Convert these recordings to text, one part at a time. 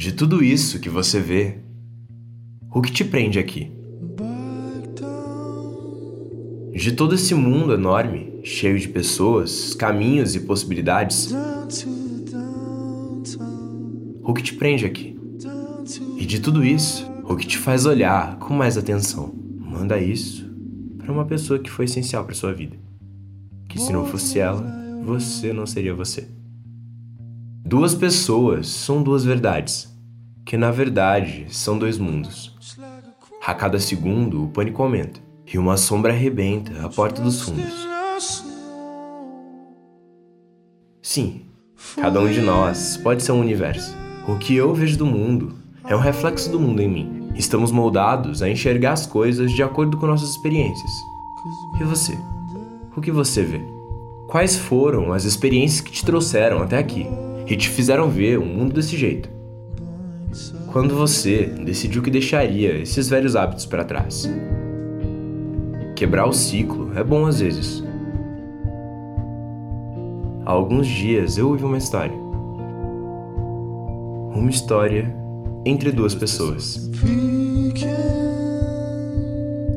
De tudo isso que você vê, o que te prende aqui? De todo esse mundo enorme, cheio de pessoas, caminhos e possibilidades, o que te prende aqui? E de tudo isso, o que te faz olhar com mais atenção? Manda isso para uma pessoa que foi essencial para sua vida. Que se não fosse ela, você não seria você. Duas pessoas são duas verdades, que na verdade são dois mundos. A cada segundo, o pânico aumenta e uma sombra arrebenta a porta dos fundos. Sim, cada um de nós pode ser um universo. O que eu vejo do mundo é um reflexo do mundo em mim. Estamos moldados a enxergar as coisas de acordo com nossas experiências. E você? O que você vê? Quais foram as experiências que te trouxeram até aqui? E te fizeram ver o mundo desse jeito. Quando você decidiu que deixaria esses velhos hábitos para trás. Quebrar o ciclo é bom às vezes. Há alguns dias eu ouvi uma história. Uma história entre duas pessoas.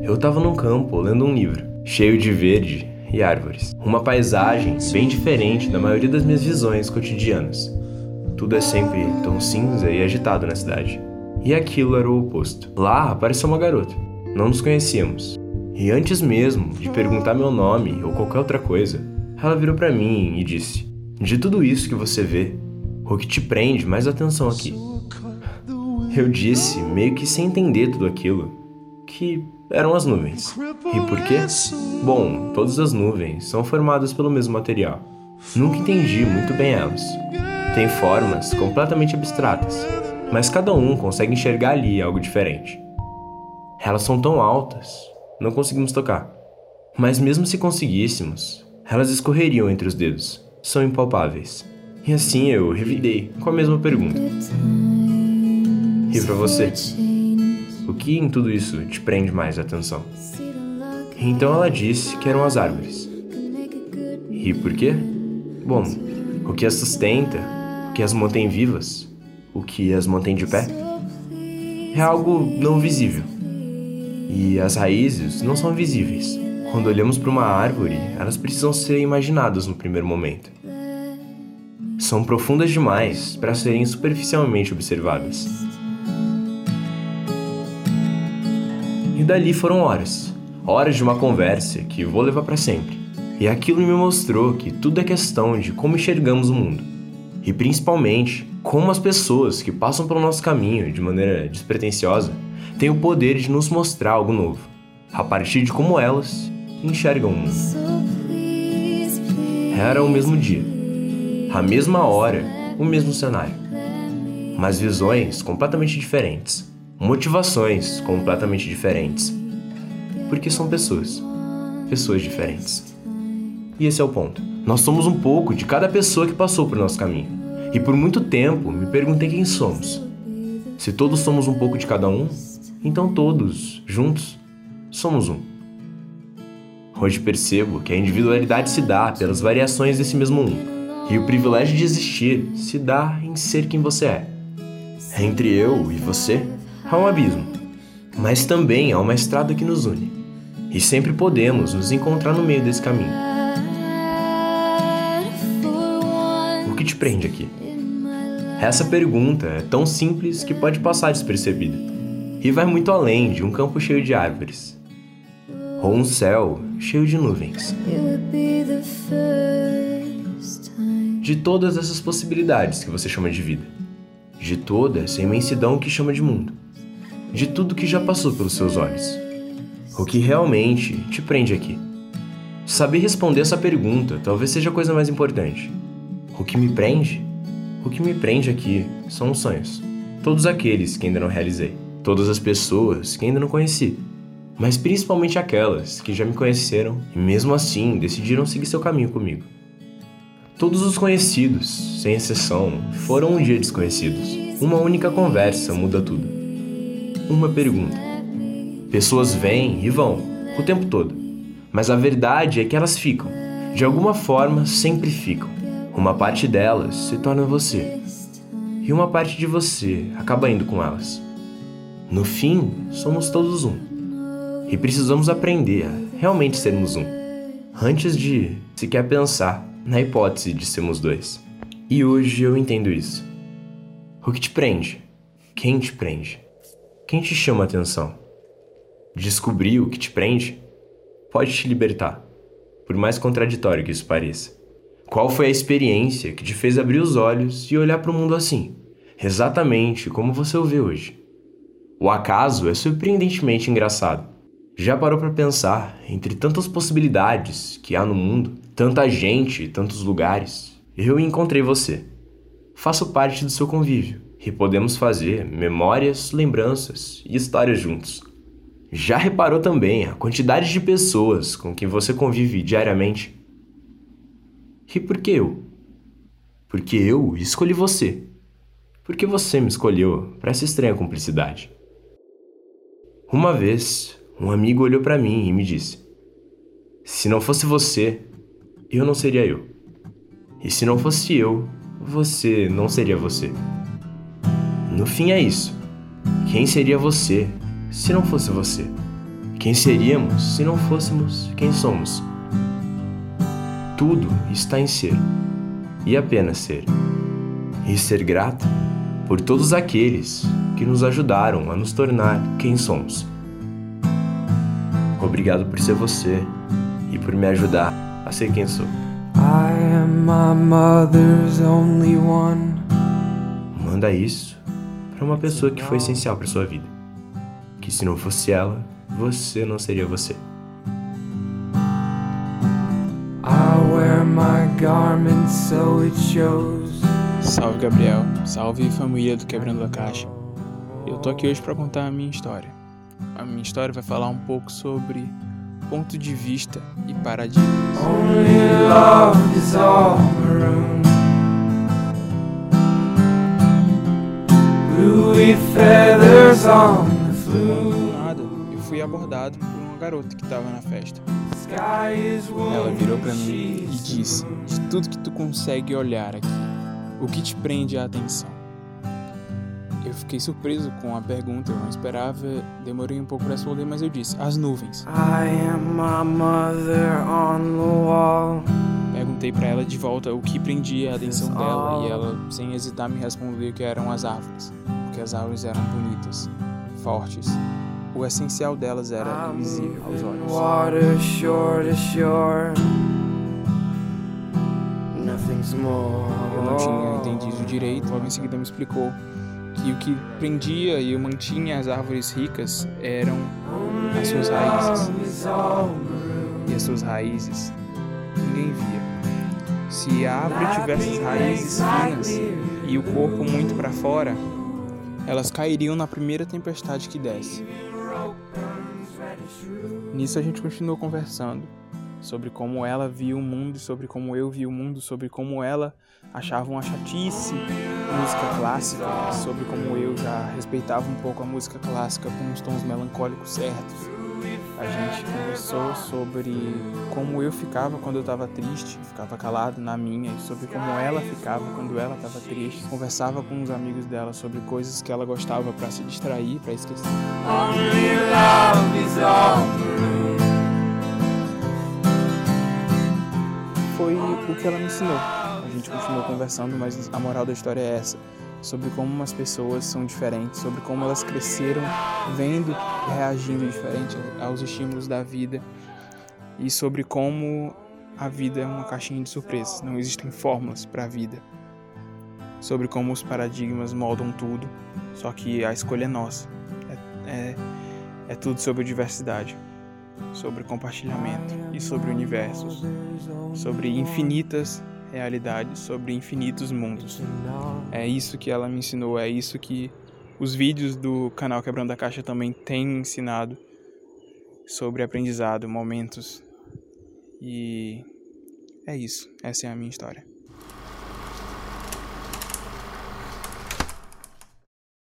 Eu estava num campo lendo um livro, cheio de verde e árvores. Uma paisagem bem diferente da maioria das minhas visões cotidianas. Tudo é sempre tão cinza e agitado na cidade. E aquilo era o oposto. Lá apareceu uma garota. Não nos conhecíamos. E antes mesmo de perguntar meu nome ou qualquer outra coisa, ela virou para mim e disse: De tudo isso que você vê, o que te prende mais atenção aqui? Eu disse, meio que sem entender tudo aquilo, que eram as nuvens. E por quê? Bom, todas as nuvens são formadas pelo mesmo material. Nunca entendi muito bem elas. Tem formas completamente abstratas, mas cada um consegue enxergar ali algo diferente. Elas são tão altas, não conseguimos tocar. Mas mesmo se conseguíssemos, elas escorreriam entre os dedos. São impalpáveis. E assim eu revidei com a mesma pergunta. E para você? O que em tudo isso te prende mais atenção? Então ela disse que eram as árvores. E por quê? Bom, o que as sustenta, o que as mantém vivas, o que as mantém de pé, é algo não visível. E as raízes não são visíveis. Quando olhamos para uma árvore, elas precisam ser imaginadas no primeiro momento. São profundas demais para serem superficialmente observadas. E dali foram horas. Horas de uma conversa que vou levar para sempre. E aquilo me mostrou que tudo é questão de como enxergamos o mundo. E principalmente, como as pessoas que passam pelo nosso caminho de maneira despretensiosa têm o poder de nos mostrar algo novo, a partir de como elas enxergam o mundo. Era o mesmo dia, a mesma hora, o mesmo cenário, mas visões completamente diferentes motivações completamente diferentes. Porque são pessoas. Pessoas diferentes. E esse é o ponto. Nós somos um pouco de cada pessoa que passou por nosso caminho. E por muito tempo me perguntei quem somos. Se todos somos um pouco de cada um, então todos, juntos, somos um. Hoje percebo que a individualidade se dá pelas variações desse mesmo um. E o privilégio de existir se dá em ser quem você é. Entre eu e você, há um abismo, mas também há uma estrada que nos une, e sempre podemos nos encontrar no meio desse caminho. O que te prende aqui? Essa pergunta é tão simples que pode passar despercebida, e vai muito além de um campo cheio de árvores, ou um céu cheio de nuvens. De todas essas possibilidades que você chama de vida, de toda essa imensidão que chama de mundo de tudo que já passou pelos seus olhos. O que realmente te prende aqui? Saber responder essa pergunta talvez seja a coisa mais importante. O que me prende? O que me prende aqui são os sonhos. Todos aqueles que ainda não realizei. Todas as pessoas que ainda não conheci. Mas principalmente aquelas que já me conheceram e mesmo assim decidiram seguir seu caminho comigo. Todos os conhecidos, sem exceção, foram um dia desconhecidos. Uma única conversa muda tudo uma pergunta. Pessoas vêm e vão, o tempo todo. Mas a verdade é que elas ficam. De alguma forma, sempre ficam. Uma parte delas se torna você. e uma parte de você acaba indo com elas. No fim, somos todos um. E precisamos aprender a realmente sermos um, antes de sequer pensar na hipótese de sermos dois. E hoje eu entendo isso. O que te prende? Quem te prende? Quem te chama a atenção? Descobrir o que te prende pode te libertar, por mais contraditório que isso pareça. Qual foi a experiência que te fez abrir os olhos e olhar para o mundo assim, exatamente como você o vê hoje? O acaso é surpreendentemente engraçado. Já parou para pensar, entre tantas possibilidades que há no mundo, tanta gente, tantos lugares, eu encontrei você. Faço parte do seu convívio e podemos fazer memórias, lembranças e histórias juntos. Já reparou também a quantidade de pessoas com quem você convive diariamente? E por que eu? Porque eu escolhi você. Porque você me escolheu para essa estranha cumplicidade. Uma vez, um amigo olhou para mim e me disse: Se não fosse você, eu não seria eu. E se não fosse eu, você não seria você. No fim é isso. Quem seria você se não fosse você? Quem seríamos se não fôssemos quem somos? Tudo está em ser e apenas ser. E ser grato por todos aqueles que nos ajudaram a nos tornar quem somos. Obrigado por ser você e por me ajudar a ser quem sou. I am my mother's only one. Manda isso para uma pessoa que foi essencial para sua vida. Que se não fosse ela, você não seria você. I wear my garment so it shows. Salve Gabriel, salve família do Quebrando a Caixa. Eu tô aqui hoje para contar a minha história. A minha história vai falar um pouco sobre ponto de vista e paradigmas. Only love is all maroon. feathers on the flue. Nada, eu fui abordado por uma garota que estava na festa. Ela virou para mim e disse: De tudo que tu consegue olhar aqui, o que te prende a atenção? Eu fiquei surpreso com a pergunta, eu não esperava, demorei um pouco para responder, mas eu disse: As nuvens. Perguntei para ela de volta o que prendia a atenção dela e ela, sem hesitar, me respondeu que eram as árvores porque as árvores eram bonitas, fortes. O essencial delas era invisível aos olhos. Eu não tinha entendido direito, logo em seguida me explicou que o que prendia e mantinha as árvores ricas eram as suas raízes. E as suas raízes ninguém via. Se a árvore tivesse as raízes finas e o corpo muito para fora, elas cairiam na primeira tempestade que desse. Nisso a gente continuou conversando sobre como ela via o mundo, sobre como eu via o mundo, sobre como ela achava uma chatice música clássica, sobre como eu já respeitava um pouco a música clássica com os tons melancólicos certos a gente conversou sobre como eu ficava quando eu estava triste, ficava calado na minha, e sobre como ela ficava quando ela estava triste. Conversava com os amigos dela sobre coisas que ela gostava para se distrair, para esquecer. Foi o que ela me ensinou. A gente continuou conversando, mas a moral da história é essa sobre como as pessoas são diferentes, sobre como elas cresceram vendo e reagindo diferente aos estímulos da vida e sobre como a vida é uma caixinha de surpresas, não existem fórmulas para a vida. Sobre como os paradigmas moldam tudo, só que a escolha é nossa. É, é, é tudo sobre diversidade, sobre compartilhamento e sobre universos, sobre infinitas realidade sobre infinitos mundos. É isso que ela me ensinou, é isso que os vídeos do canal Quebrando a Caixa também têm ensinado sobre aprendizado, momentos. E é isso, essa é a minha história.